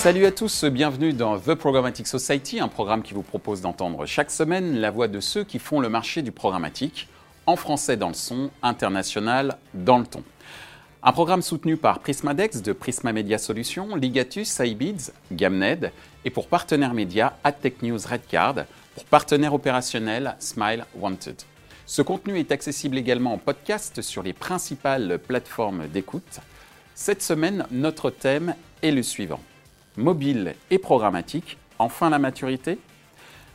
Salut à tous, bienvenue dans The Programmatic Society, un programme qui vous propose d'entendre chaque semaine la voix de ceux qui font le marché du programmatique, en français dans le son, international dans le ton. Un programme soutenu par Prismadex de Prisma Media Solutions, Ligatus, iBids, Gamned et pour partenaire média AdTech News Redcard, pour partenaire opérationnel Smile Wanted. Ce contenu est accessible également en podcast sur les principales plateformes d'écoute. Cette semaine, notre thème est le suivant. Mobile et programmatique, enfin la maturité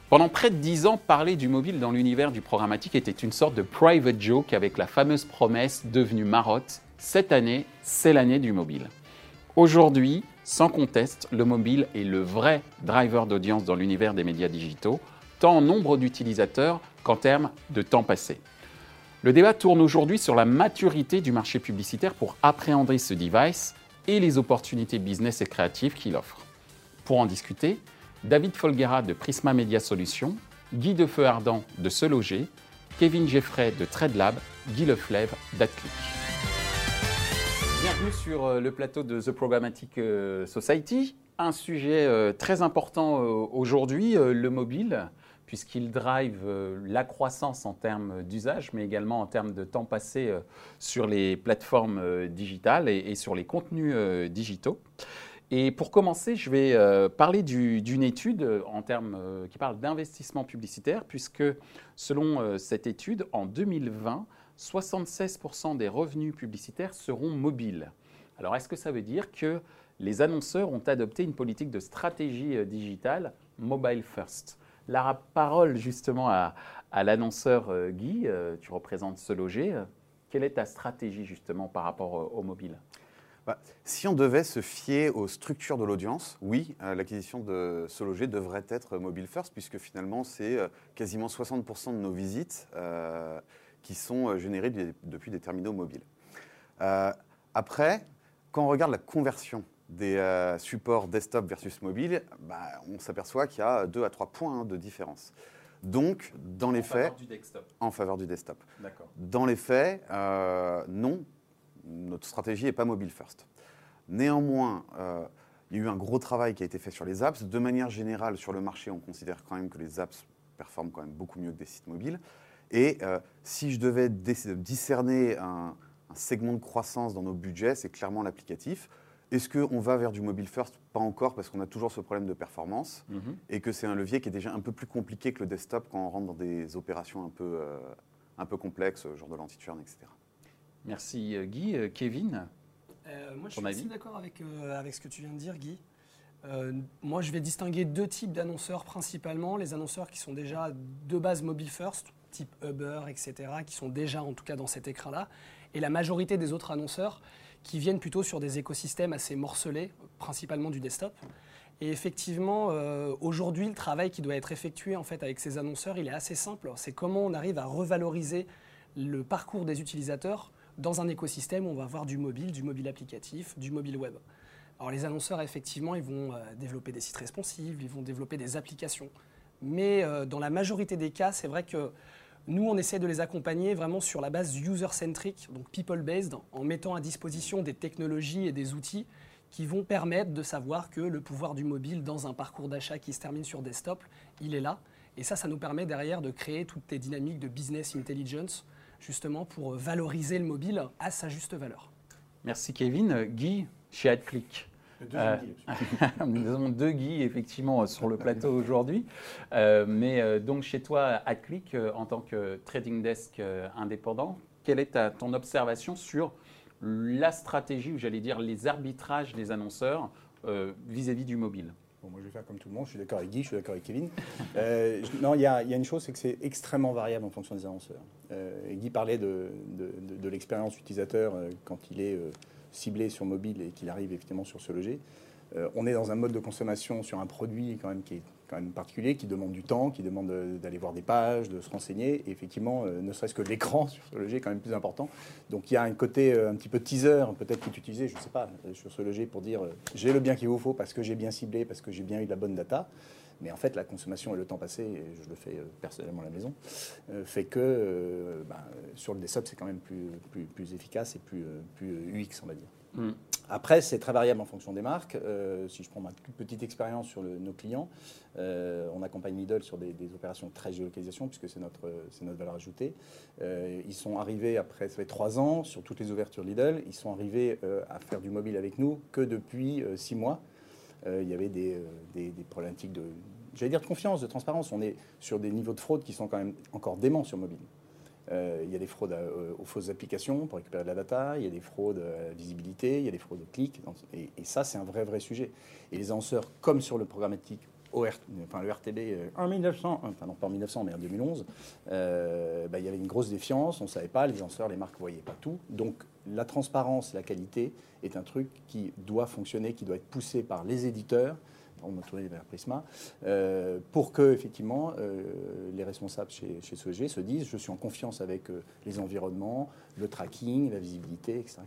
Pendant près de dix ans, parler du mobile dans l'univers du programmatique était une sorte de private joke avec la fameuse promesse devenue marotte cette année, c'est l'année du mobile. Aujourd'hui, sans conteste, le mobile est le vrai driver d'audience dans l'univers des médias digitaux, tant en nombre d'utilisateurs qu'en termes de temps passé. Le débat tourne aujourd'hui sur la maturité du marché publicitaire pour appréhender ce device et les opportunités business et créatives qu'il offre. Pour en discuter, David Folguera de Prisma Media Solutions, Guy Defeu Ardent de Se Loger, Kevin Geffray de TradeLab, Guy Leflève d'AdClick. Bienvenue sur euh, le plateau de The Programmatic euh, Society. Un sujet euh, très important aujourd'hui, le mobile, puisqu'il drive la croissance en termes d'usage, mais également en termes de temps passé sur les plateformes digitales et sur les contenus digitaux. Et pour commencer, je vais parler d'une étude en termes, qui parle d'investissement publicitaire, puisque selon cette étude, en 2020, 76% des revenus publicitaires seront mobiles. Alors est-ce que ça veut dire que les annonceurs ont adopté une politique de stratégie euh, digitale mobile first? La parole justement à, l'annonceur euh, Guy, euh, tu représentes ce loger. Quelle est ta stratégie justement par rapport au mobile? Bah, si on devait se fier aux structures de l'audience, oui, l'acquisition de ce loger devrait être mobile first, puisque finalement, c'est quasiment 60% de nos visites qui sont euh, générés depuis des terminaux mobiles. Euh, après, quand on regarde la conversion des euh, supports desktop versus mobile, bah, on s'aperçoit qu'il y a 2 à 3 points hein, de différence. Donc, dans les faits. En faveur du desktop. D'accord. Dans les faits, non, notre stratégie n'est pas mobile first. Néanmoins, il y a eu un gros travail qui a été fait sur les apps. De manière générale, sur le marché, on considère quand même que les apps performent quand même beaucoup mieux que des sites mobiles. Et euh, si je devais discerner un, segment de croissance dans nos budgets, c'est clairement l'applicatif. Est-ce qu'on va vers du mobile first? Pas encore, parce qu'on a toujours ce problème de performance mhm. et que c'est un levier qui est déjà un peu plus compliqué que le desktop quand on rentre dans des opérations un peu, euh, un peu complexes, genre de l'anti-churn, etc. Merci euh, Guy. Kevin? Moi, je suis assez d'accord avec, avec ce que tu viens de dire, Guy. moi, je vais distinguer deux types d'annonceurs principalement. Les annonceurs qui sont déjà de base mobile first, type Uber, etc., qui sont déjà en tout cas dans cet écran-là, et la majorité des autres annonceurs qui viennent plutôt sur des écosystèmes assez morcelés, principalement du desktop. Et effectivement, euh, aujourd'hui, le travail qui doit être effectué en fait avec ces annonceurs, il est assez simple. C'est comment on arrive à revaloriser le parcours des utilisateurs dans un écosystème où on va avoir du mobile, du mobile applicatif, du mobile web. Alors les annonceurs, effectivement, ils vont euh, développer des sites responsives, ils vont développer des applications. Mais euh, dans la majorité des cas, c'est vrai que nous, on essaie de les accompagner vraiment sur la base user-centric, donc people-based, en mettant à disposition des technologies et des outils qui vont permettre de savoir que le pouvoir du mobile dans un parcours d'achat qui se termine sur desktop, il est là. Et ça, ça nous permet derrière de créer toutes les dynamiques de business intelligence, justement pour valoriser le mobile à sa juste valeur. Merci Kevin. Guy, chez AdClick. Euh, nous avons deux Guy effectivement sur le plateau aujourd'hui. Euh, mais euh, donc chez toi, à Click, en tant que trading desk indépendant, quelle est ta, ton observation sur la stratégie, ou j'allais dire les arbitrages des annonceurs vis-à-vis du mobile? Bon, moi, je vais faire comme tout le monde. Je suis d'accord avec Guy, je suis d'accord avec Kevin. non, il y, a une chose, c'est que c'est extrêmement variable en fonction des annonceurs. Guy parlait de, de, de l'expérience utilisateur quand il est ciblé sur mobile et qu'il arrive effectivement sur ce loger. Euh, on est dans un mode de consommation sur un produit quand même qui est quand même particulier, qui demande du temps, qui demande d'aller voir des pages, de se renseigner. Et effectivement, euh, ne serait-ce que l'écran sur ce loger est quand même plus important. Donc il y a un côté euh, un petit peu teaser, peut-être que tu utilisais, je ne sais pas, sur ce loger pour dire j'ai le bien qu'il vous faut parce que j'ai bien ciblé, parce que j'ai bien eu de la bonne data. Mais en fait, la consommation et le temps passé, et je le fais personnellement à la maison, fait que ben, sur le desktop, c'est quand même plus, plus, plus, efficace et plus, plus UX, on va dire. Hmm. Après, c'est très variable en fonction des marques. Euh, si je prends ma petite expérience sur nos clients, euh, on accompagne Lidl sur des, opérations de très géolocalisation, puisque c'est notre, notre valeur ajoutée. Euh, ils sont arrivés, après ça fait trois ans, sur toutes les ouvertures Lidl, ils sont arrivés à faire du mobile avec nous que depuis six mois. Il y avait des, des, problématiques de, j'allais dire de confiance, de transparence. On est sur des niveaux de fraude qui sont quand même encore déments sur mobile. Euh, il y a des fraudes euh, aux fausses applications pour récupérer de la data, il y a des fraudes à visibilité, il y a des fraudes au clic. Et, ça, c'est un vrai, vrai sujet. Et les annonceurs, comme sur le programmatique, enfin, le RTB euh, en 1900, enfin non pas en 1900 mais en 2011, bah, il y avait une grosse défiance, on ne savait pas, les annonceurs, les marques ne voyaient pas tout. Donc la transparence, la qualité est un truc qui doit fonctionner, qui doit être poussé par les éditeurs, on m'a tourné vers Prisma, euh, pour que effectivement euh, les responsables chez, chez se disent je suis en confiance avec euh, les environnements, le tracking, la visibilité, etc.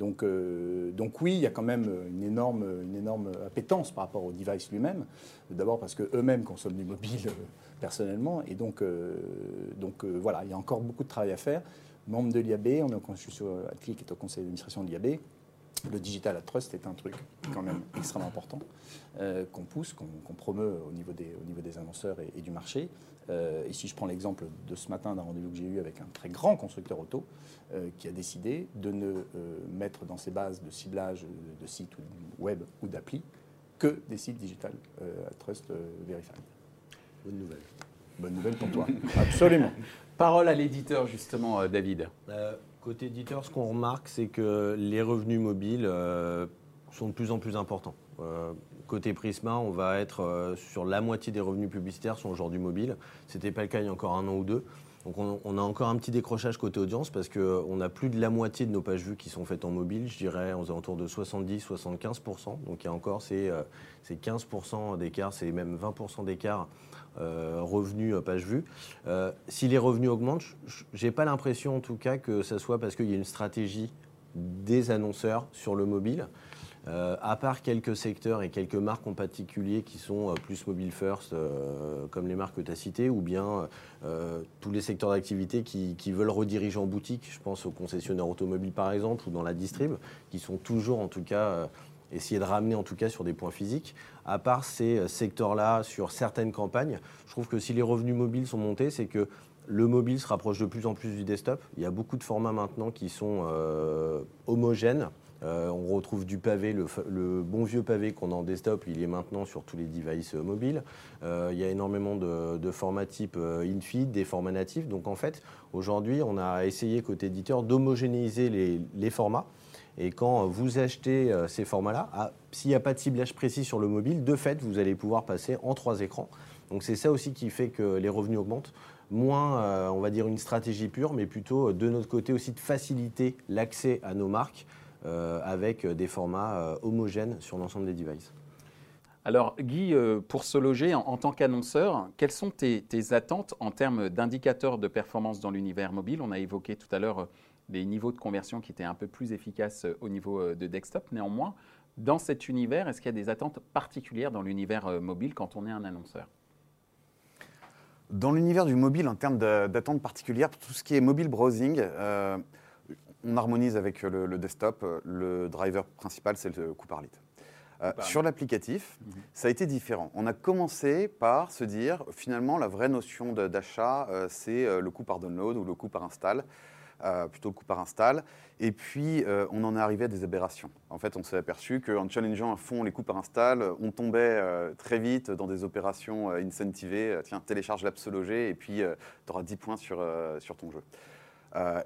Donc, donc oui, il y a quand même une énorme, une appétence par rapport au device lui-même. D'abord parce qu'eux-mêmes consomment du mobile personnellement. Et donc, donc voilà, il y a encore beaucoup de travail à faire. Membre de l'IAB, on est, je suis sur qui est au conseil d'administration de l'IAB le digital at trust est un truc quand même extrêmement important euh, qu'on pousse, qu'on promeut au au niveau des annonceurs et, du marché. Euh, et si je prends l'exemple de ce matin d'un rendez-vous que j'ai eu avec un très grand constructeur auto euh, qui a décidé de ne mettre dans ses bases de ciblage de, sites web ou d'appli que des sites digital trust verified. Bonne nouvelle. Bonne nouvelle pour toi. Absolument. Parole à l'éditeur justement, David. Côté éditeur, ce qu'on remarque, c'est que les revenus mobiles euh, sont de plus en plus importants. Euh, côté Prisma, on va être euh, sur la moitié des revenus publicitaires sont aujourd'hui mobiles. Ce n'était pas le cas il y a encore un an ou deux. Donc on, a encore un petit décrochage côté audience parce qu'on a plus de la moitié de nos pages vues qui sont faites en mobile, je dirais aux alentours de 70-75%. Donc il y a encore ces, ces 15% d'écart, c'est même 20% d'écart euh, revenus euh, page vue. Euh, si les revenus augmentent, je n'ai pas l'impression en tout cas que ce soit parce qu'il y a une stratégie des annonceurs sur le mobile. À part quelques secteurs et quelques marques en particulier qui sont plus mobile first, comme les marques que tu as citées, ou bien tous les secteurs d'activité qui, veulent rediriger en boutique, je pense aux concessionnaires automobiles par exemple, ou dans la distrib, qui sont toujours en tout cas essayer de ramener en tout cas sur des points physiques. À part ces euh, secteurs-là, sur certaines campagnes, je trouve que si les revenus mobiles sont montés, c'est que le mobile se rapproche de plus en plus du desktop. Il y a beaucoup de formats maintenant qui sont euh, homogènes. Euh, on retrouve du pavé, le, bon vieux pavé qu'on a en desktop, il est maintenant sur tous les devices mobiles. il y a énormément de, formats type infeed, des formats natifs. Donc en fait, aujourd'hui, on a essayé côté éditeur d'homogénéiser les formats et quand vous achetez euh, ces formats-là, ah, s'il n'y a pas de ciblage précis sur le mobile, de fait, vous allez pouvoir passer en trois écrans. Donc c'est ça aussi qui fait que les revenus augmentent. Moins, euh, on va dire, une stratégie pure, mais plutôt euh, de notre côté aussi de faciliter l'accès à nos marques avec des formats homogènes sur l'ensemble des devices. Alors Guy, pour se loger en, tant qu'annonceur, quelles sont tes, tes, attentes en termes d'indicateurs de performance dans l'univers mobile? On a évoqué tout à l'heure des niveaux de conversion qui étaient un peu plus efficaces euh, au niveau euh, de desktop. Néanmoins, dans cet univers, est-ce qu'il y a des attentes particulières dans l'univers euh, mobile quand on est un annonceur? Dans l'univers du mobile, en termes d'attentes particulières, tout ce qui est mobile browsing, on harmonise avec le, desktop. Le driver principal, c'est le coût par lead. sur l'applicatif, mhm. ça a été différent. On a commencé par se dire, finalement, la vraie notion d'achat, c'est le coût par download ou le coût par install. Euh, plutôt le coup par install. Et puis, euh, on en est arrivé à des aberrations. En fait, on s'est aperçu qu'en challengeant à fond les coûts par install, on tombait euh, très vite dans des opérations incentivées. Tiens, télécharge l'Absologer et puis tu auras 10 points sur, sur ton jeu.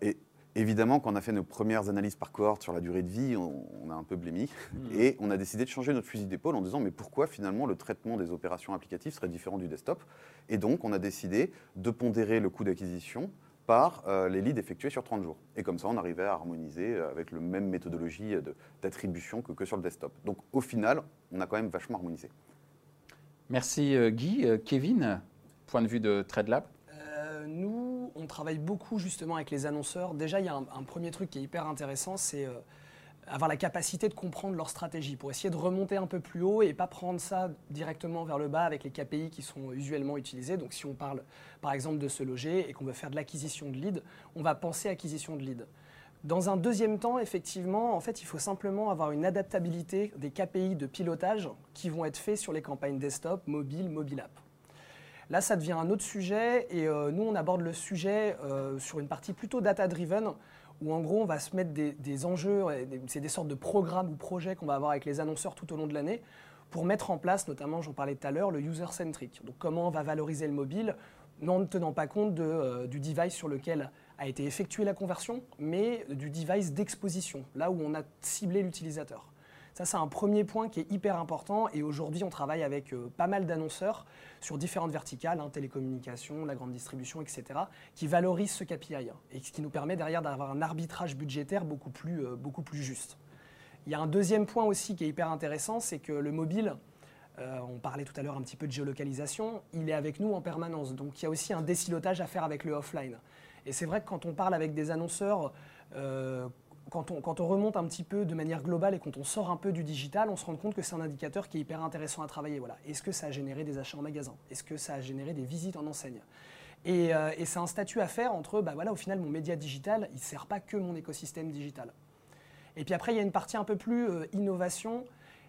et évidemment, quand on a fait nos premières analyses par cohorte sur la durée de vie, on, a un peu blémi. Mmh. Et on a décidé de changer notre fusil d'épaule en disant mais pourquoi finalement le traitement des opérations applicatives serait différent du desktop? Et donc, on a décidé de pondérer le coût d'acquisition par euh, les leads effectués sur 30 jours. Et comme ça, on arrivait à harmoniser euh, avec la même méthodologie d'attribution que, que, sur le desktop. Donc au final, on a quand même vachement harmonisé. Merci euh, Guy. Kevin, point de vue de TradeLab Nous, on travaille beaucoup justement avec les annonceurs. Déjà, il y a un, premier truc qui est hyper intéressant, c'est avoir la capacité de comprendre leur stratégie pour essayer de remonter un peu plus haut et pas prendre ça directement vers le bas avec les KPI qui sont usuellement utilisés. Donc si on parle par exemple de se loger et qu'on veut faire de l'acquisition de leads, on va penser acquisition de leads. Dans un deuxième temps, effectivement, en fait, il faut simplement avoir une adaptabilité des KPI de pilotage qui vont être faits sur les campagnes desktop, mobile, mobile app. Là, ça devient un autre sujet et euh, nous, on aborde le sujet euh, sur une partie plutôt data-driven où en gros, on va se mettre des, enjeux, c'est des sortes de programmes ou projets qu'on va avoir avec les annonceurs tout au long de l'année pour mettre en place, notamment, j'en parlais tout à l'heure, le user-centric. Donc comment on va valoriser le mobile en tenant pas compte euh, du device sur lequel a été effectuée la conversion, mais du device d'exposition, là où on a ciblé l'utilisateur. Ça, c'est un premier point qui est hyper important. Et aujourd'hui, on travaille avec euh, pas mal d'annonceurs sur différentes verticales, hein, télécommunications, la grande distribution, etc., qui valorisent ce KPI hein, et ce qui nous permet derrière d'avoir un arbitrage budgétaire beaucoup plus, euh, beaucoup plus juste. Il y a un deuxième point aussi qui est hyper intéressant, c'est que le mobile, euh, on parlait tout à l'heure un petit peu de géolocalisation, il est avec nous en permanence. Donc il y a aussi un décilotage à faire avec le offline. Et c'est vrai que quand on parle avec des annonceurs quand on, remonte un petit peu de manière globale et quand on sort un peu du digital, on se rend compte que c'est un indicateur qui est hyper intéressant à travailler. Voilà. Est-ce que ça a généré des achats en magasin? Est-ce que ça a généré des visites en enseigne? Euh, et, c'est un statut à faire entre, bah voilà, au final, mon média digital, il ne sert pas que mon écosystème digital. Et puis après, il y a une partie un peu plus euh, innovation.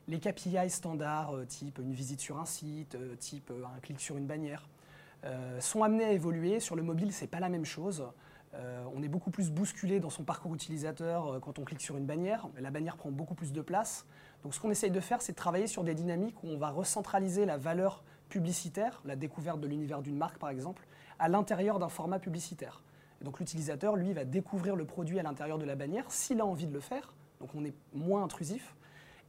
Les KPI standards, euh, type une visite sur un site, type un clic sur une bannière, sont amenés à évoluer. Sur le mobile, ce n'est pas la même chose. Euh, on est beaucoup plus bousculé dans son parcours utilisateur euh, quand on clique sur une bannière. La bannière prend beaucoup plus de place. Donc ce qu'on essaye de faire, c'est de travailler sur des dynamiques où on va recentraliser la valeur publicitaire, la découverte de l'univers d'une marque par exemple, à l'intérieur d'un format publicitaire. donc l'utilisateur, lui, va découvrir le produit à l'intérieur de la bannière s'il a envie de le faire. Donc on est moins intrusif.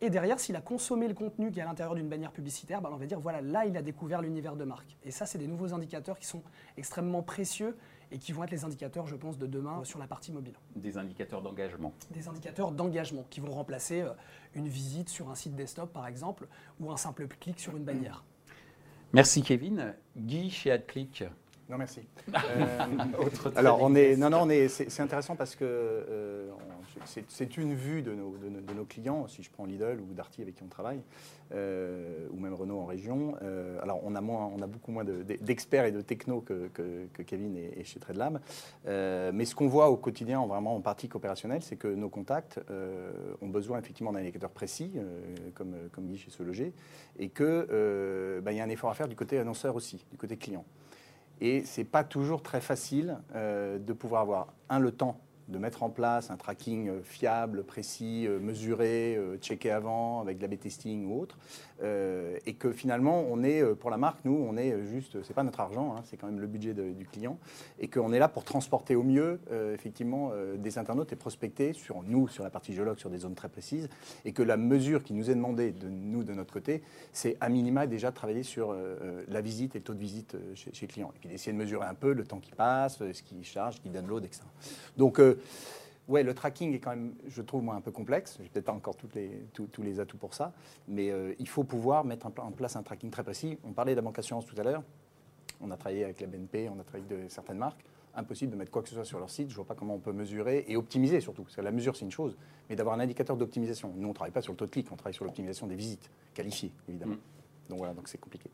Et derrière, s'il a consommé le contenu qui est à l'intérieur d'une bannière publicitaire, ben, on va dire voilà, là, il a découvert l'univers de marque. Et ça, c'est des nouveaux indicateurs qui sont extrêmement précieux et qui vont être les indicateurs, je pense, de demain sur la partie mobile. Des indicateurs d'engagement. Des indicateurs d'engagement qui vont remplacer euh, une visite sur un site desktop, par exemple, ou un simple clic sur une bannière. Merci Kevin. Guy chez AdClick. Non, merci. Euh, alors, on est, non, non, on est, c'est, intéressant parce que euh, c'est, une vue de nos, de, nos, clients. Si je prends Lidl ou Darty avec qui on travaille, euh, ou même Renault en région. alors, on a, moins, on a beaucoup moins d'experts et de technos que, que, Kevin et, chez TradeLab. mais ce qu'on voit au quotidien, vraiment en pratique opérationnelle, c'est que nos contacts ont besoin effectivement d'un indicateur précis, comme, comme dit chez Se Loger, et qu'il bah, y a un effort à faire du côté annonceur aussi, du côté client. Et ce n'est pas toujours très facile euh, de pouvoir avoir, un, le temps de mettre en place un tracking euh, fiable, précis, euh, mesuré, checké avant avec de la B-testing ou autre, euh, et que finalement, on est, euh, pour la marque, nous, on est juste, c'est pas notre argent, hein, c'est quand même le budget du client, et qu'on est là pour transporter au mieux, euh, effectivement, des internautes et prospecter sur nous, sur la partie géologue, sur des zones très précises, et que la mesure qui nous est demandée de nous, de notre côté, c'est à minima déjà travailler sur la visite et le taux de visite chez, chez, client, et puis d'essayer de mesurer un peu le temps qui passe, ce qui charge, ce qui download, etc. Donc, Ouais, le tracking est quand même, je trouve, moi, un peu complexe. Je n'ai peut-être pas encore toutes les, tous les atouts pour ça. Mais euh, il faut pouvoir mettre en place un tracking très précis. On parlait de la banque assurance tout à l'heure. On a travaillé avec la BNP, on a travaillé avec de, certaines marques. Impossible de mettre quoi que ce soit sur leur site. Je ne vois pas comment on peut mesurer et optimiser surtout. Parce que la mesure, c'est une chose. Mais d'avoir un indicateur d'optimisation. Nous, on ne travaille pas sur le taux de clic, on travaille sur l'optimisation des visites, qualifiées, évidemment. Mm. Donc voilà, donc c'est compliqué.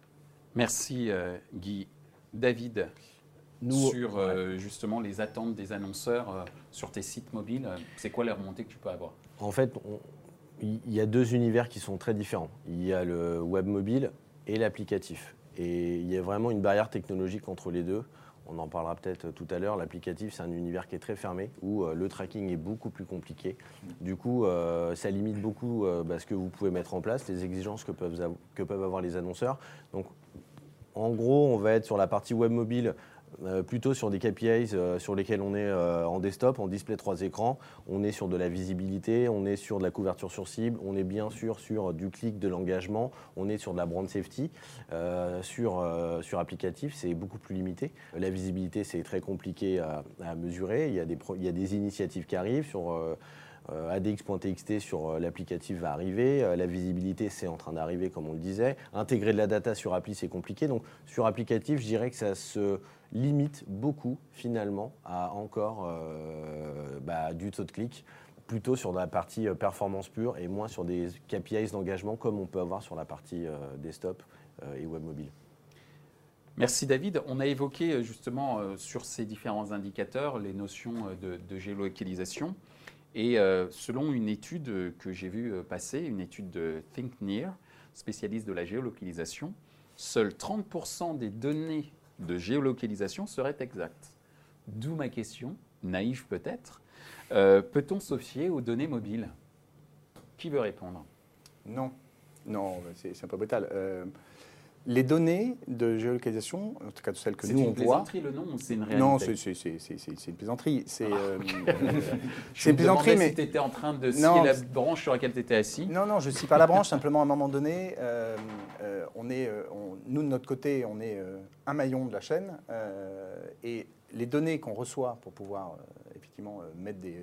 Merci, euh, Guy. David sur euh, justement les attentes des annonceurs euh, sur tes sites mobiles C'est quoi les remontées que tu peux avoir? En fait, il y a deux univers qui sont très différents. Il y a le web mobile et l'applicatif. Et il y a vraiment une barrière technologique entre les deux. On en parlera peut-être tout à l'heure. L'applicatif, c'est un univers qui est très fermé, où euh, le tracking est beaucoup plus compliqué. Du coup, ça limite beaucoup bah, ce que vous pouvez mettre en place, les exigences que peuvent, que peuvent avoir les annonceurs. Donc, en gros, on va être sur la partie web mobile euh, plutôt sur des KPIs euh, sur lesquels on est euh, en desktop, en display trois écrans. On est sur de la visibilité, on est sur de la couverture sur cible, on est bien sûr sur du clic, de l'engagement, on est sur de la brand safety. sur, sur applicatif, c'est beaucoup plus limité. La visibilité, c'est très compliqué à, mesurer. Il y, a des il y a des initiatives qui arrivent sur ADX.txt sur l'applicatif va arriver. La visibilité, c'est en train d'arriver, comme on le disait. Intégrer de la data sur appli, c'est compliqué. Donc, sur applicatif, je dirais que ça se limite beaucoup, finalement, à encore bah, du taux de clic plutôt sur la partie performance pure et moins sur des KPIs d'engagement comme on peut avoir sur la partie desktop et web mobile. Merci David. On a évoqué justement sur ces différents indicateurs les notions de, géolocalisation. Et selon une étude que j'ai vue passer, une étude de Think Near, spécialiste de la géolocalisation, seuls 30% des données de géolocalisation seraient exactes. D'où ma question, naïve peut-être, euh, peut-on se fier aux données mobiles? Qui veut répondre? Non, non, c'est un peu brutal. Euh, les données de géolocalisation, en tout cas celles que nous on voit. C'est une plaisanterie le nom c'est une réalité Non, c'est une plaisanterie. C'est ah. euh, une plaisanterie, mais. Si tu étais en train de scier la branche sur laquelle tu étais assis. Non, non, je ne scie pas la branche. simplement, à un moment donné, euh, euh, on est, nous de notre côté, on est un maillon de la chaîne et les données qu'on reçoit pour pouvoir effectivement euh, mettre des,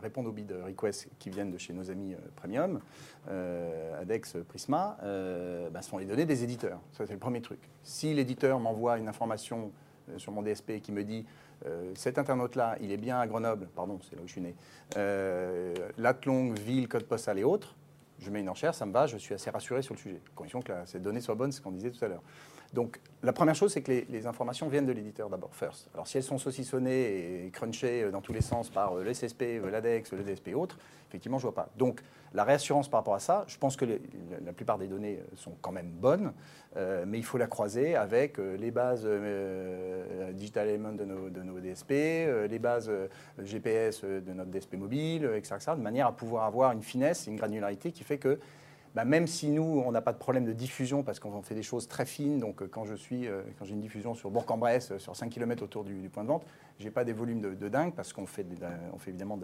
répondre aux bid requests qui viennent de chez nos amis euh, Premium, euh, Adex, Prisma, bah, sont les données des éditeurs. Ça, c'est le premier truc. Si l'éditeur m'envoie une information sur mon DSP qui me dit cet internaute-là, il est bien à Grenoble, pardon, c'est là où je suis né, euh, ville, code postal et autres, je mets une enchère, ça me va, je suis assez rassuré sur le sujet. Condition que la, cette donnée soit bonne, c'est ce qu'on disait tout à l'heure. Donc la première chose, c'est que les, informations viennent de l'éditeur d'abord, first. Alors si elles sont saucissonnées et crunchées euh, dans tous les sens par euh, le SSP, euh, l'ADEX, le DSP et autres, effectivement, je ne vois pas. Donc la réassurance par rapport à ça, je pense que la plupart des données sont quand même bonnes, mais il faut la croiser avec les bases Digital Element de nos, DSP, les bases GPS de notre DSP mobile, etc., etc., de manière à pouvoir avoir une finesse et une granularité qui fait que bah, même si nous, on n'a pas de problème de diffusion parce qu'on fait des choses très fines, donc euh, quand je suis, euh, quand j'ai une diffusion sur Bourg-en-Bresse, euh, sur 5 km autour du, point de vente, je n'ai pas des volumes de, dingue parce qu'on fait, fait évidemment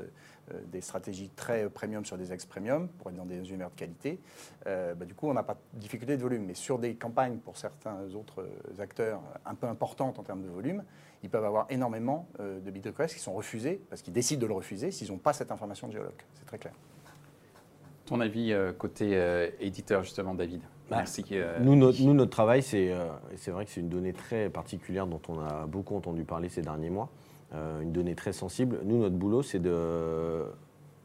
des stratégies très premium sur des ex-premium pour être dans des univers de qualité. Bah, du coup, on n'a pas de difficulté de volume. Mais sur des campagnes pour certains autres acteurs un peu importantes en termes de volume, ils peuvent avoir énormément de bid qui sont refusés parce qu'ils décident de le refuser s'ils n'ont pas cette information de géologue. C'est très clair. Ton avis euh, côté euh, éditeur, justement, David? Bah, Merci. Euh, nous, notre, travail, c'est vrai que c'est une donnée très particulière dont on a beaucoup entendu parler ces derniers mois. une donnée très sensible. Nous, notre boulot, c'est de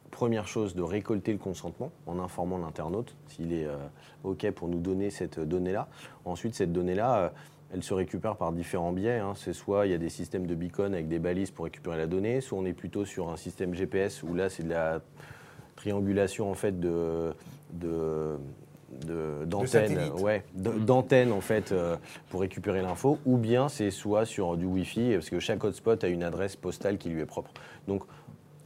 première chose, de récolter le consentement en informant l'internaute s'il est OK pour nous donner cette donnée-là. Ensuite, cette donnée-là, elle se récupère par différents biais. Hein. C'est soit il y a des systèmes de beacon avec des balises pour récupérer la donnée, soit on est plutôt sur un système GPS où là, c'est de la triangulation en fait de, de d'antennes ouais, d'antennes en fait euh, pour récupérer l'info ou bien c'est soit sur du Wi-Fi parce que chaque hotspot a une adresse postale qui lui est propre. Donc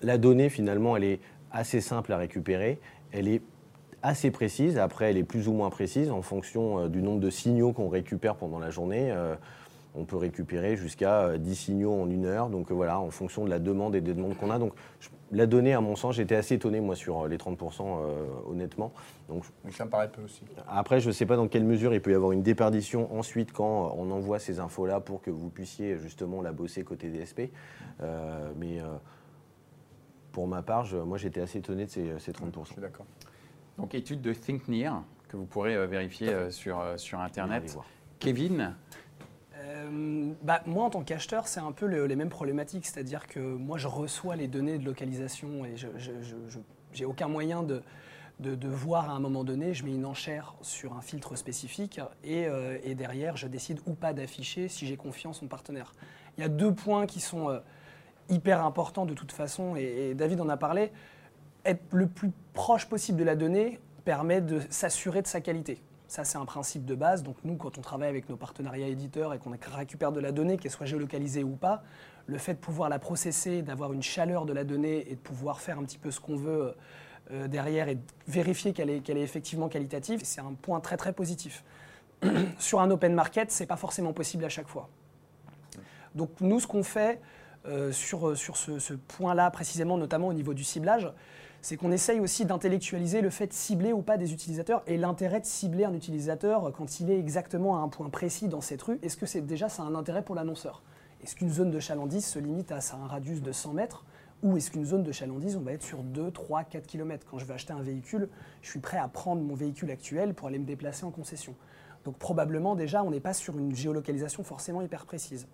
la donnée finalement elle est assez simple à récupérer, elle est assez précise, après elle est plus ou moins précise en fonction euh, du nombre de signaux qu'on récupère pendant la journée. Euh, on peut récupérer jusqu'à 10 signaux en une heure, donc voilà, en fonction de la demande et des demandes qu'on a. Donc la donnée, à mon sens, j'étais assez étonné, moi, sur euh, les 30%, euh, honnêtement. Donc, ça me paraît peu aussi. Après, je ne sais pas dans quelle mesure il peut y avoir une déperdition ensuite quand euh, on envoie ces infos-là pour que vous puissiez justement la bosser côté DSP. mais pour ma part, moi, j'étais assez étonné de ces, 30%. Je suis d'accord. Donc, étude de ThinkNear que vous pourrez vérifier sur, sur Internet. Kevin, euh, bah, moi, en tant qu'acheteur, c'est un peu les mêmes problématiques. C'est-à-dire que moi, je reçois les données de localisation et je n'ai aucun moyen de, voir à un moment donné, je mets une enchère sur un filtre spécifique et, euh, derrière, je décide ou pas d'afficher si j'ai confiance en partenaire. Il y a deux points qui sont euh, hyper importants de toute façon, et David en a parlé. Être le plus proche possible de la donnée permet de s'assurer de sa qualité. Ça, c'est un principe de base. Donc nous, quand on travaille avec nos partenariats éditeurs et qu'on récupère de la donnée, qu'elle soit géolocalisée ou pas, le fait de pouvoir la processer, d'avoir une chaleur de la donnée et de pouvoir faire un petit peu ce qu'on veut euh, derrière et vérifier qu'elle est, effectivement qualitative, c'est un point très très positif. Sur un open market, ce n'est pas forcément possible à chaque fois. Donc nous, ce qu'on fait euh, sur, ce, ce point-là précisément, notamment au niveau du ciblage, c'est qu'on essaye aussi d'intellectualiser le fait de cibler ou pas des utilisateurs et l'intérêt de cibler un utilisateur quand il est exactement à un point précis dans cette rue. Est-ce que c'est déjà ça a un intérêt pour l'annonceur? Est-ce qu'une zone de chalandise se limite à, un radius de 100 mètres? Ou est-ce qu'une zone de chalandise, on va être sur 2, 3, 4 km Quand je vais acheter un véhicule, je suis prêt à prendre mon véhicule actuel pour aller me déplacer en concession. Donc probablement déjà, on n'est pas sur une géolocalisation forcément hyper précise.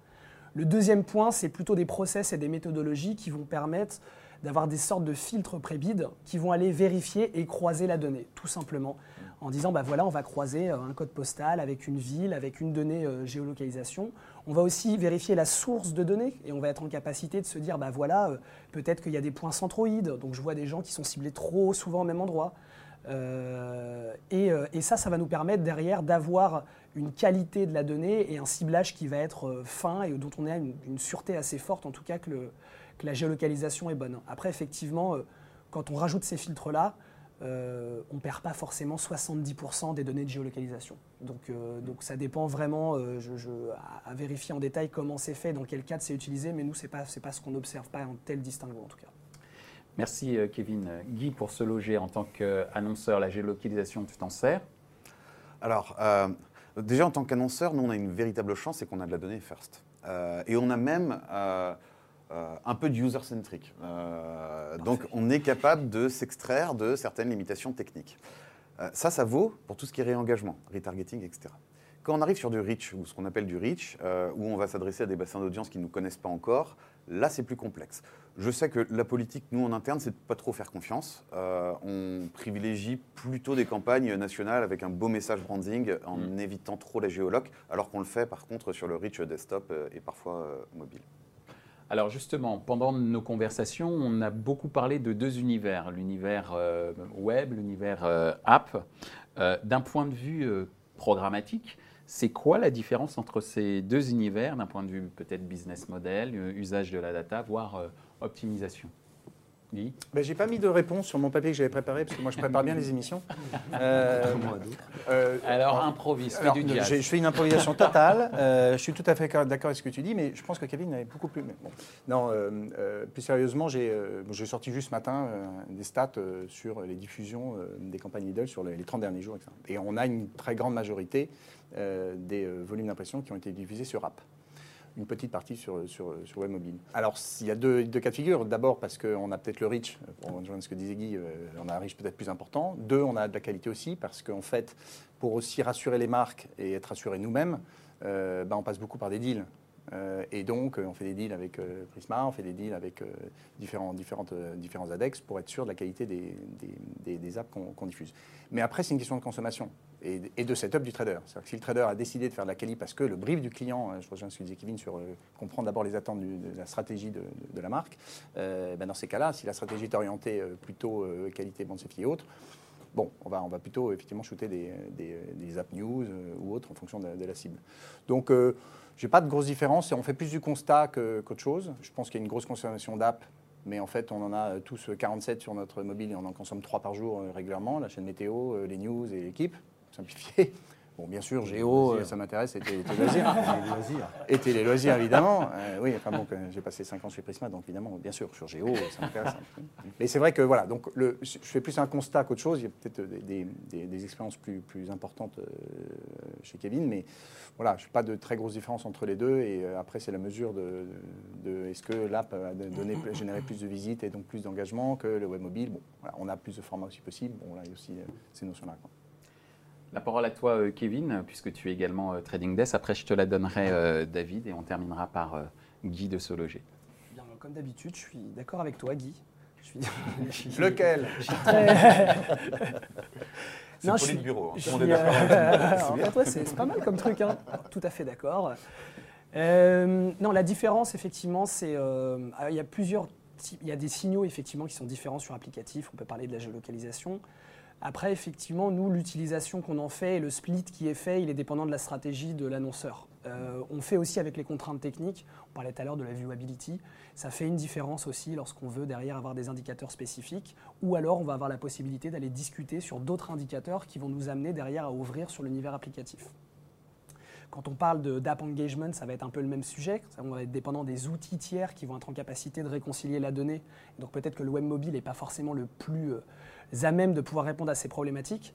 Le deuxième point, c'est plutôt des process et des méthodologies qui vont permettre d'avoir des sortes de filtres pré-bid qui vont aller vérifier et croiser la donnée, tout simplement, en disant bah voilà, on va croiser un code postal avec une ville, avec une donnée géolocalisation. On va aussi vérifier la source de données et on va être en capacité de se dire bah voilà, peut-être qu'il y a des points centroïdes, donc je vois des gens qui sont ciblés trop souvent au même endroit. et, et, ça, ça va nous permettre derrière d'avoir une qualité de la donnée et un ciblage qui va être euh, fin et dont on a une, sûreté assez forte, en tout cas que, le, que, la géolocalisation est bonne. Après, effectivement, euh, quand on rajoute ces filtres-là, euh, on ne perd pas forcément 70% des données de géolocalisation. Donc, donc ça dépend vraiment je, à, vérifier en détail comment c'est fait, dans quel cadre c'est utilisé, mais nous, ce n'est pas, pas ce qu'on observe, pas en tel distinguo en tout cas. Merci Kevin. Guy, pour se loger en tant qu'annonceur, la géolocalisation, tu t'en sers? Alors, Déjà, en tant qu'annonceur, nous, on a une véritable chance, c'est qu'on a de la donnée first. Euh, et on a même euh, euh, un peu de user-centric. donc, on est capable de s'extraire de certaines limitations techniques. ça, ça vaut pour tout ce qui est réengagement, retargeting, etc. Quand on arrive sur du reach, ou ce qu'on appelle du reach, où on va s'adresser à des bassins d'audience qui ne nous connaissent pas encore, là, c'est plus complexe. Je sais que la politique, nous en interne, c'est de pas trop faire confiance. Euh, on privilégie plutôt des campagnes nationales avec un beau message branding en mm. évitant trop la géoloc, alors qu'on le fait par contre sur le reach desktop euh, et parfois euh, mobile. Alors justement, pendant nos conversations, on a beaucoup parlé de deux univers, l'univers web, l'univers app. D'un point de vue programmatique, c'est quoi la différence entre ces deux univers d'un point de vue peut-être business model, usage de la data, voire optimisation? Ben, J'ai pas mis de réponse sur mon papier que j'avais préparé, parce que moi je prépare bien les émissions. Euh, euh, alors, improvise, fais du Je, fais une improvisation totale. Euh, je suis tout à fait d'accord avec ce que tu dis, mais je pense que Kevin avait beaucoup plus. bon. Non, plus sérieusement, j'ai sorti juste ce matin des stats sur les diffusions des campagnes Lidl sur les, 30 derniers jours. Et on a une très grande majorité des volumes d'impression qui ont été diffusés sur app une petite partie sur, sur, sur web. Alors, il y a deux, cas de figure. D'abord, parce qu'on a peut-être le reach, pour rejoindre ce que disait Guy, euh, on a un reach peut-être plus important. Deux, on a de la qualité aussi, parce qu'en fait, pour aussi rassurer les marques et être rassurés nous-mêmes, euh, bah, on passe beaucoup par des deals. Euh, et donc, on fait des deals avec Prisma, on fait des deals avec différents, différentes, différents ADEX pour être sûr de la qualité des, des, des, apps qu'on diffuse. Mais après, c'est une question de consommation et, de setup du trader. C'est-à-dire que si le trader a décidé de faire de la quali parce que le brief du client, hein, je rejoins ce que disait Kevin sur euh, comprendre d'abord les attentes de la stratégie de, la marque, euh, ben dans ces cas-là, si la stratégie est orientée euh, plutôt qualité, bande et autres, bon, on va, on va plutôt effectivement shooter des, des, app news ou autres en fonction de, la cible. Donc, je n'ai pas de grosse différence et on fait plus du constat qu'autre chose. Je pense qu'il y a une grosse consommation d'app mais en fait, on en a tous 47 sur notre mobile et on en consomme 3 par jour régulièrement, la chaîne météo, les news et l'équipe simplifié. Bon, bien sûr, Géo, euh, ça m'intéresse, et les loisirs. et les loisirs, évidemment. Euh, oui, enfin bon, j'ai passé 5 ans chez Prisma, donc évidemment, bien sûr, sur Géo, ça m'intéresse. Mais c'est vrai que voilà, donc le, je fais plus un constat qu'autre chose. Il y a peut-être des, des, expériences plus, plus importantes euh, chez Kevin, mais voilà, je n'ai pas de très grosse différence entre les deux. Et après, c'est la mesure de, de est-ce que l'app a donné, généré plus de visites et donc plus d'engagement que le web mobile? Bon, on a plus de formats aussi possible. Bon, là, il y a aussi ces notions-là. La parole à toi, euh, Kevin, puisque tu es également euh, Trading Desk. Après, je te la donnerai, euh, David, et on terminera par Guy de Sologer. Bien, comme d'habitude, je suis d'accord avec toi, Guy. Lequel? C'est non, je bureau. Hein. c'est pas mal comme truc. Hein. Tout à fait d'accord. non, la différence, effectivement, c'est il y a plusieurs il y a des signaux effectivement qui sont différents sur applicatif. On peut parler de la géolocalisation. Après, effectivement, nous, l'utilisation qu'on en fait et le split qui est fait, il est dépendant de la stratégie de l'annonceur. Euh, on fait aussi avec les contraintes techniques. On parlait tout à l'heure de la viewability. Ça fait une différence aussi lorsqu'on veut derrière avoir des indicateurs spécifiques. Ou alors, on va avoir la possibilité d'aller discuter sur d'autres indicateurs qui vont nous amener derrière à ouvrir sur l'univers applicatif. Quand on parle d'app engagement, ça va être un peu le même sujet. On va être dépendant des outils tiers qui vont être en capacité de réconcilier la donnée. Donc peut-être que le web mobile n'est pas forcément le plus euh, à même de pouvoir répondre à ces problématiques.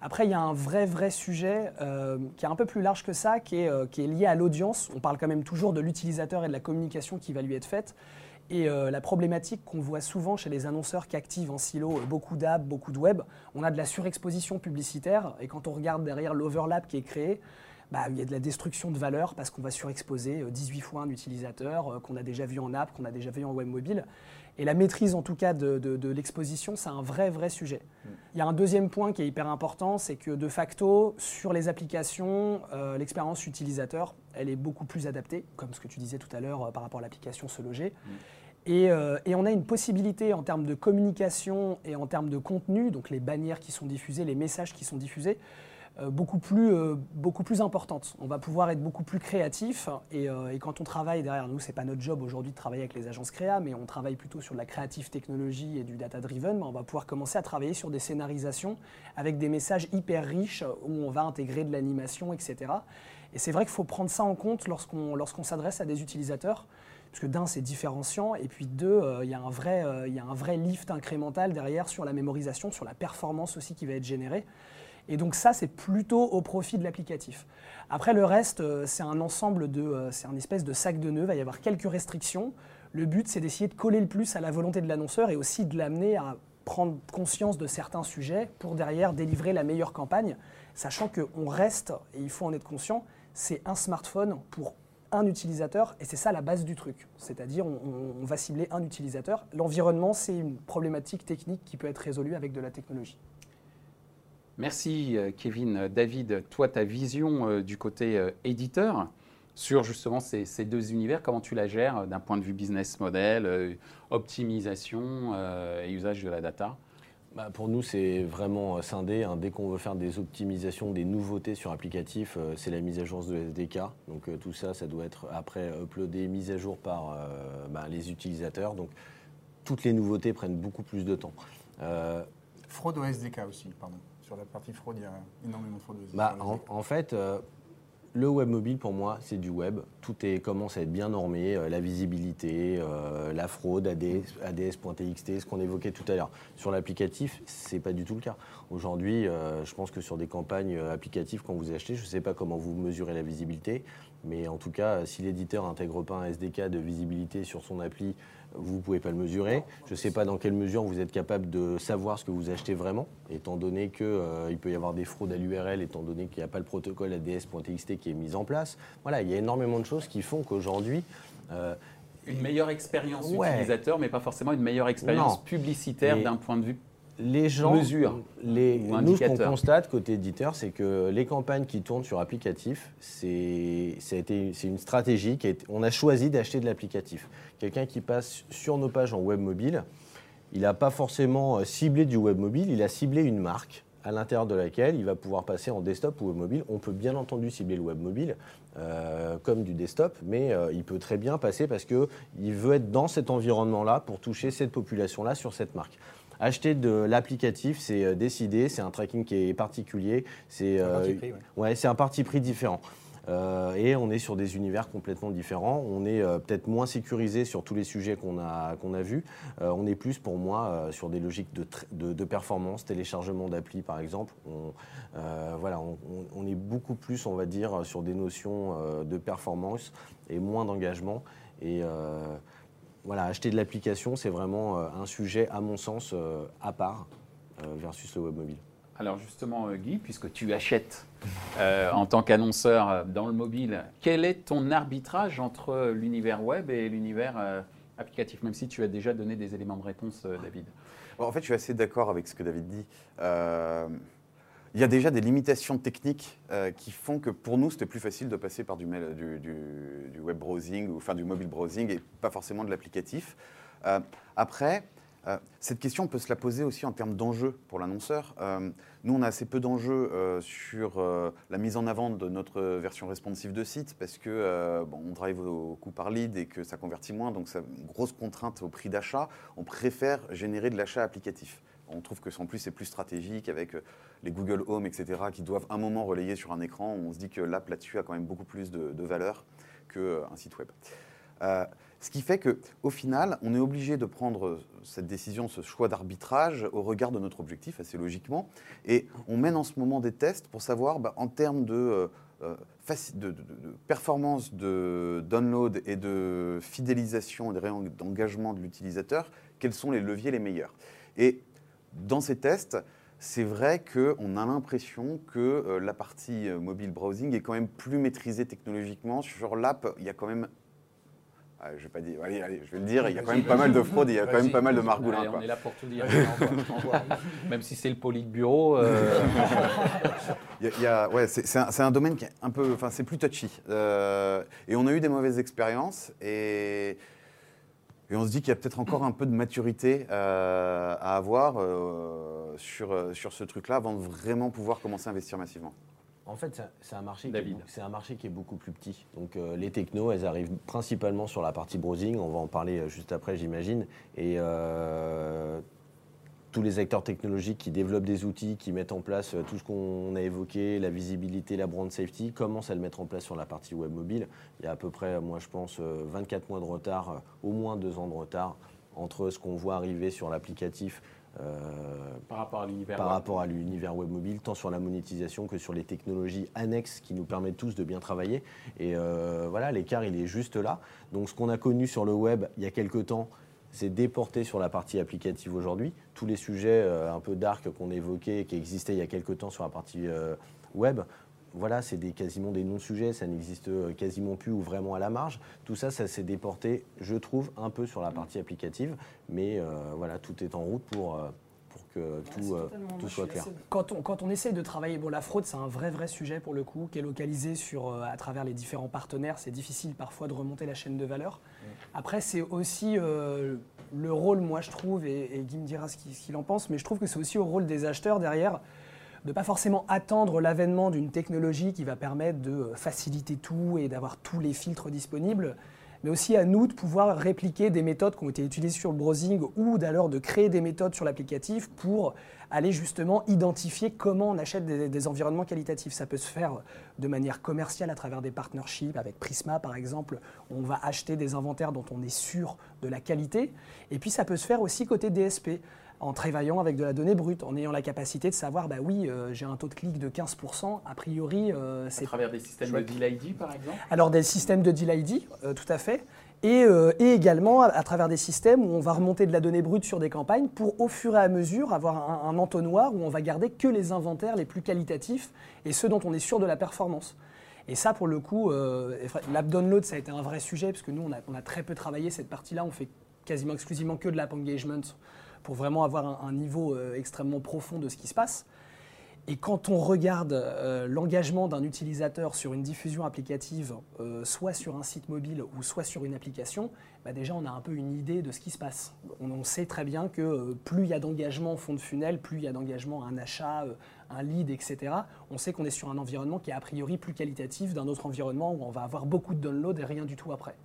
Après, il y a un vrai, vrai sujet euh, qui est un peu plus large que ça, qui est, euh, qui est lié à l'audience. On parle quand même toujours de l'utilisateur et de la communication qui va lui être faite. Et la problématique qu'on voit souvent chez les annonceurs qui activent en silo beaucoup d'apps, beaucoup de web, on a de la surexposition publicitaire. Et quand on regarde derrière l'overlap qui est créé, bah, il y a de la destruction de valeur parce qu'on va surexposer 18 fois un utilisateur qu'on a déjà vu en app, qu'on a déjà vu en web mobile. Et la maîtrise, en tout cas, de, l'exposition, c'est un vrai, vrai sujet. Mm. Il y a un deuxième point qui est hyper important, c'est que de facto, sur les applications, euh, l'expérience utilisateur, elle est beaucoup plus adaptée, comme ce que tu disais tout à l'heure euh, par rapport à l'application Se Loger. Mm. Euh, et, on a une possibilité en termes de communication et en termes de contenu, donc les bannières qui sont diffusées, les messages qui sont diffusés, euh, beaucoup, plus, euh, beaucoup plus importante. On va pouvoir être beaucoup plus créatif euh, et, quand on travaille derrière nous, c'est pas notre job aujourd'hui de travailler avec les agences créa, mais on travaille plutôt sur de la créative technologie et du data driven. On va pouvoir commencer à travailler sur des scénarisations avec des messages hyper riches où on va intégrer de l'animation, etc. Et c'est vrai qu'il faut prendre ça en compte lorsqu'on lorsqu'on s'adresse à des utilisateurs. Parce que d'un, c'est différenciant, et puis deux, il y, un vrai, il y a un vrai lift incrémental derrière sur la mémorisation, sur la performance aussi qui va être générée. Et donc ça, c'est plutôt au profit de l'applicatif. Après, le reste, euh, c'est un ensemble de, euh, c'est un espèce de sac de nœuds. Il va y avoir quelques restrictions. Le but, c'est d'essayer de coller le plus à la volonté de l'annonceur et aussi de l'amener à prendre conscience de certains sujets pour derrière délivrer la meilleure campagne, sachant qu'on reste, et il faut en être conscient, c'est un smartphone pour un utilisateur, et c'est ça la base du truc. C'est-à-dire, on, on va cibler un utilisateur. L'environnement, c'est une problématique technique qui peut être résolue avec de la technologie. Merci euh, Kevin. David, toi, ta vision euh, du côté euh, éditeur sur justement ces, deux univers, comment tu la gères d'un point de vue business model, optimisation et usage de la data? Bah, pour nous, c'est vraiment scindé. Hein. Dès qu'on veut faire des optimisations, des nouveautés sur applicatif, c'est la mise à jour de SDK. Donc tout ça, ça doit être après uploadé, mis à jour par bah, les utilisateurs. Donc toutes les nouveautés prennent beaucoup plus de temps. Fraude au SDK aussi, pardon sur la partie fraude, il y a énormément de fraude. Bah, en, fait, euh, le web mobile, pour moi, c'est du web. Tout est, commence à être bien normé, euh, la visibilité, euh, la fraude, ADS, ADS.txt, ce qu'on évoquait tout à l'heure. Sur l'applicatif, ce n'est pas du tout le cas. Aujourd'hui, je pense que sur des campagnes applicatives, quand vous achetez, je ne sais pas comment vous mesurez la visibilité, mais en tout cas, si l'éditeur n'intègre pas un SDK de visibilité sur son appli, vous ne pouvez pas le mesurer. Je ne sais pas dans quelle mesure vous êtes capable de savoir ce que vous achetez vraiment, étant donné qu'il euh, peut y avoir des fraudes à l'URL, étant donné qu'il n'y a pas le protocole ADS.txt qui est mis en place. Voilà, il y a énormément de choses qui font qu'aujourd'hui... Euh, une meilleure expérience utilisateur, mais pas forcément une meilleure expérience publicitaire d'un point de vue les gens, mesure les, nous, ce qu'on constate côté éditeur, c'est que les campagnes qui tournent sur applicatif, c'est une stratégie. Qui on a choisi d'acheter de l'applicatif. Quelqu'un qui passe sur nos pages en web mobile, il n'a pas forcément euh, ciblé du web mobile, il a ciblé une marque à l'intérieur de laquelle il va pouvoir passer en desktop ou web mobile. On peut bien entendu cibler le web mobile euh, comme du desktop, mais euh, il peut très bien passer parce qu'il veut être dans cet environnement-là pour toucher cette population-là sur cette marque. Acheter de l'applicatif, c'est euh, décider, c'est un tracking qui est particulier, c'est un, parti euh, ouais. un parti pris différent. Euh, et on est sur des univers complètement différents. On est peut-être moins sécurisé sur tous les sujets qu'on a, qu'on a vus. on est plus, pour moi, sur des logiques de, de, performance, téléchargement d'appli, par exemple. On, voilà, on, on, est beaucoup plus, on va dire, sur des notions de performance et moins d'engagement. Et voilà, acheter de l'application, c'est vraiment euh, un sujet, à mon sens, euh, à part euh, versus le web mobile. Alors justement, Guy, puisque tu achètes en tant qu'annonceur dans le mobile, quel est ton arbitrage entre l'univers web et l'univers applicatif, même si tu as déjà donné des éléments de réponse, David? En fait, je suis assez d'accord avec ce que David dit il y a déjà des limitations techniques euh, qui font que pour nous, c'était plus facile de passer par du, web browsing ou enfin du mobile browsing et pas forcément de l'applicatif. Euh, après, euh, cette question, on peut se la poser aussi en termes d'enjeux pour l'annonceur. nous, on a assez peu d'enjeux sur la mise en avant de notre version responsive de site parce que bon, on drive au, coût par lead et que ça convertit moins, donc c'est une grosse contrainte au prix d'achat. On préfère générer de l'achat applicatif. On trouve que en plus c'est plus stratégique avec euh, les Google Home, etc., qui doivent un moment relayer sur un écran. On se dit que l'app là-dessus a quand même beaucoup plus de, valeur qu'un euh, site web. Euh, ce qui fait qu'au final, on est obligé de prendre cette décision, ce choix d'arbitrage au regard de notre objectif, assez logiquement. Et on mène en ce moment des tests pour savoir, bah, en termes de, de, performance de download et de fidélisation et d'engagement de l'utilisateur, quels sont les leviers les meilleurs. Dans ces tests, c'est vrai qu'on a l'impression que la partie mobile browsing est quand même plus maîtrisée technologiquement. Sur l'app, il y a quand même ah, je vais pas dire, allez, allez, je vais le dire, il y a quand même pas mal de fraudes, il y a quand même pas mal de margoulins. On est là pour tout dire, même si c'est le politburo. Euh... il y a, ouais, c'est un, un, domaine qui est un peu, enfin c'est plus touchy. Euh, et on a eu des mauvaises expériences et, et on se dit qu'il y a peut-être encore un peu de maturité euh, à avoir euh, sur, sur ce truc-là avant de vraiment pouvoir commencer à investir massivement. En fait, c'est un, marché qui est, un marché qui est beaucoup plus petit. Donc euh, les technos, elles arrivent principalement sur la partie browsing. On va en parler euh, juste après, j'imagine. Et euh, tous les acteurs technologiques qui développent des outils, qui mettent en place tout ce qu'on a évoqué, la visibilité, la brand safety, commencent à le mettre en place sur la partie web mobile. Il y a à peu près, moi je pense, 24 mois de retard, au moins deux ans de retard entre ce qu'on voit arriver sur l'applicatif euh, par rapport à l'univers par rapport à l'univers web mobile, tant sur la monétisation que sur les technologies annexes qui nous permettent tous de bien travailler. Et euh, voilà, l'écart, il est juste là. Donc ce qu'on a connu sur le web il y a quelques temps, c'est déporté sur la partie applicative aujourd'hui. Tous les sujets euh, un peu dark qu'on évoquait, qui existaient il y a quelques temps sur la partie web, voilà, c'est quasiment des non-sujets, ça n'existe euh, quasiment plus ou vraiment à la marge. Tout ça, ça s'est déporté, je trouve, un peu sur la partie applicative, mais euh, voilà, tout est en route pour, euh, pour que tout, soit clair. Quand on, quand on essaye de travailler, bon, la fraude, c'est un vrai, vrai sujet pour le coup, qui est localisé sur, à travers les différents partenaires. C'est difficile parfois de remonter la chaîne de valeur. Après, c'est aussi le rôle, moi, je trouve, et, Guy me dira ce qu'il en pense, mais je trouve que c'est aussi au rôle des acheteurs derrière de ne pas forcément attendre l'avènement d'une technologie qui va permettre de faciliter tout et d'avoir tous les filtres disponibles, mais aussi à nous de pouvoir répliquer des méthodes qui ont été utilisées sur le browsing ou d'ailleurs de créer des méthodes sur l'applicatif pour aller justement identifier comment on achète des, environnements qualitatifs. Ça peut se faire de manière commerciale à travers des partnerships avec Prisma par exemple. On va acheter des inventaires dont on est sûr de la qualité. Et puis ça peut se faire aussi côté DSP en travaillant avec de la donnée brute, en ayant la capacité de savoir, bah oui, euh, j'ai un taux de clic de 15%, a priori, euh, c'est... À travers des systèmes de deal ID, par exemple? Alors, des systèmes de deal ID, euh, tout à fait. Et, également à, travers des systèmes où on va remonter de la donnée brute sur des campagnes pour, au fur et à mesure, avoir un, entonnoir où on va garder que les inventaires les plus qualitatifs et ceux dont on est sûr de la performance. Et ça, pour le coup, l'app download, ça a été un vrai sujet, parce que nous, on a, on a très peu travaillé cette partie-là. On fait quasiment exclusivement que de l'app engagement pour vraiment avoir un, niveau euh, extrêmement profond de ce qui se passe. Et quand on regarde euh, l'engagement d'un utilisateur sur une diffusion applicative, euh, soit sur un site mobile ou soit sur une application, bah déjà on a un peu une idée de ce qui se passe. On, sait très bien que plus il y a d'engagement au fond de funnel, plus il y a d'engagement, un achat, un lead, etc. On sait qu'on est sur un environnement qui est a priori plus qualitatif d'un autre environnement où on va avoir beaucoup de downloads et rien du tout après.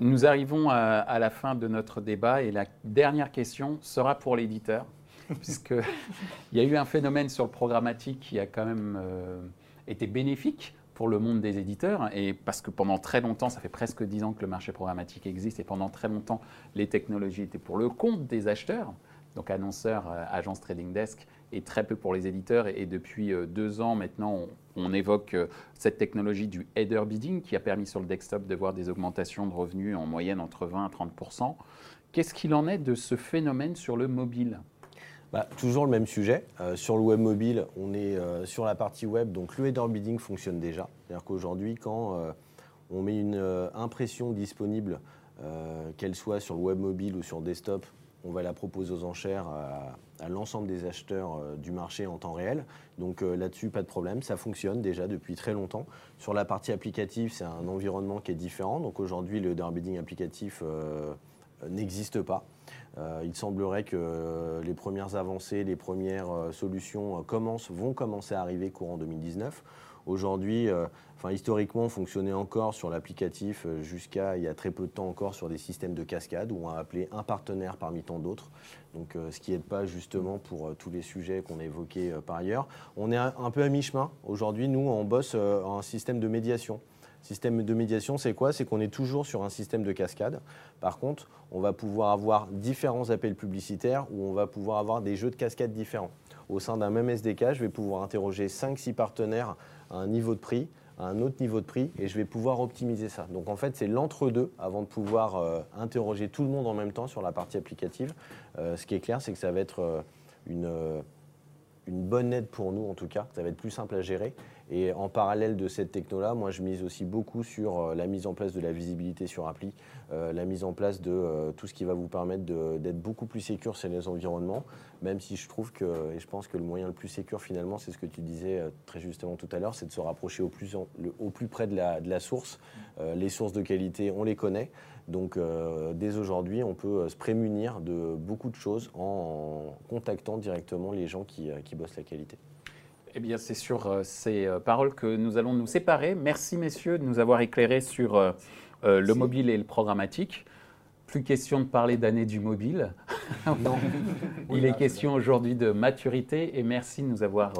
Nous arrivons à, la fin de notre débat et la dernière question sera pour l'éditeur, puisqu'il y a eu un phénomène sur le programmatique qui a quand même euh, été bénéfique pour le monde des éditeurs, et parce que pendant très longtemps, ça fait presque dix ans que le marché programmatique existe, et pendant très longtemps, les technologies étaient pour le compte des acheteurs, donc annonceurs, euh, agences trading desk, et très peu pour les éditeurs. Et, depuis euh, deux ans maintenant, on, évoque euh, cette technologie du header bidding qui a permis sur le desktop de voir des augmentations de revenus en moyenne entre 20 et 30% Qu'est-ce qu'il en est de ce phénomène sur le mobile? Bah, toujours le même sujet. Euh, sur le web mobile, on est sur la partie web, donc le header bidding fonctionne déjà. C'est-à-dire qu'aujourd'hui, quand on met une impression disponible, qu'elle soit sur le web mobile ou sur desktop, on va la proposer aux enchères à, l'ensemble des acheteurs euh, du marché en temps réel. Donc euh, là-dessus, pas de problème, ça fonctionne déjà depuis très longtemps. Sur la partie applicative, c'est un environnement qui est différent. Donc aujourd'hui, le bidding applicatif euh, n'existe pas. il semblerait que les premières avancées, les premières solutions commencent, vont commencer à arriver courant 2019. Aujourd'hui, euh, enfin, historiquement, on fonctionnait encore sur l'applicatif euh, jusqu'à il y a très peu de temps encore sur des systèmes de cascade où on a appelé un partenaire parmi tant d'autres. Donc, euh, ce qui n'aide pas justement pour tous les sujets qu'on a évoqués par ailleurs. On est un, peu à mi-chemin. Aujourd'hui, nous, on bosse un système de médiation. Système de médiation, c'est quoi? C'est qu'on est toujours sur un système de cascade. Par contre, on va pouvoir avoir différents appels publicitaires où on va pouvoir avoir des jeux de cascade différents. Au sein d'un même SDK, je vais pouvoir interroger 5-6 partenaires à un niveau de prix, à un autre niveau de prix, et je vais pouvoir optimiser ça. Donc en fait, c'est l'entre-deux avant de pouvoir euh, interroger tout le monde en même temps sur la partie applicative. Euh, ce qui est clair, c'est que ça va être euh, une, une bonne aide pour nous en tout cas. Ça va être plus simple à gérer. Et en parallèle de cette techno-là, moi je mise aussi beaucoup sur euh, la mise en place de la visibilité sur appli, euh, la mise en place de euh, tout ce qui va vous permettre d'être beaucoup plus sécure sur les environnements, même si je trouve que, et je pense que le moyen le plus sécure finalement, c'est ce que tu disais très justement tout à l'heure, c'est de se rapprocher au plus, près de la, source. les sources de qualité, on les connaît. Donc dès aujourd'hui, on peut se prémunir de beaucoup de choses en contactant directement les gens qui bossent la qualité. Eh bien, c'est sur euh, ces euh, paroles que nous allons nous séparer. Merci, messieurs, de nous avoir éclairés sur euh, le mobile et le programmatique. Plus question de parler d'année du mobile. non. Il est question aujourd'hui de maturité et merci de nous avoir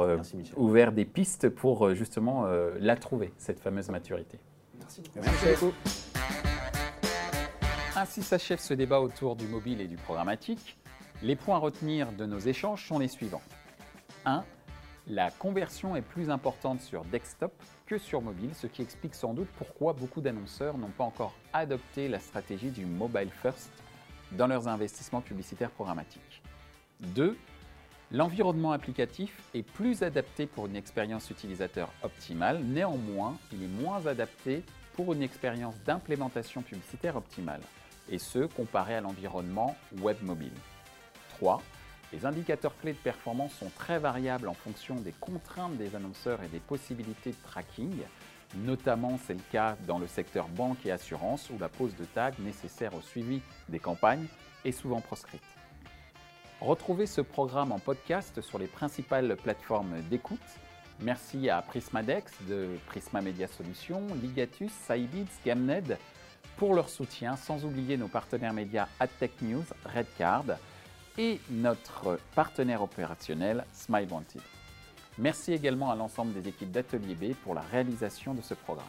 ouvert des pistes pour justement la trouver, cette fameuse maturité. Merci. merci beaucoup. Ainsi s'achève ce débat autour du mobile et du programmatique. Les points à retenir de nos échanges sont les suivants. 1 la conversion est plus importante sur desktop que sur mobile, ce qui explique sans doute pourquoi beaucoup d'annonceurs n'ont pas encore adopté la stratégie du mobile first dans leurs investissements publicitaires programmatiques. 2. L'environnement applicatif est plus adapté pour une expérience utilisateur optimale, néanmoins, il est moins adapté pour une expérience d'implémentation publicitaire optimale, et ce comparé à l'environnement web mobile. 3. Les indicateurs clés de performance sont très variables en fonction des contraintes des annonceurs et des possibilités de tracking. Notamment, c'est le cas dans le secteur banque et assurance où la pose de tag nécessaire au suivi des campagnes est souvent proscrite. Retrouvez ce programme en podcast sur les principales plateformes d'écoute. Merci à Prismadex de Prisma Media Solutions, Ligatus, Cybids, Gamned pour leur soutien, sans oublier nos partenaires médias AdTech News, Redcard et notre partenaire opérationnel Smile Wanted. Merci également à l'ensemble des équipes d'Atelier B pour la réalisation de ce programme.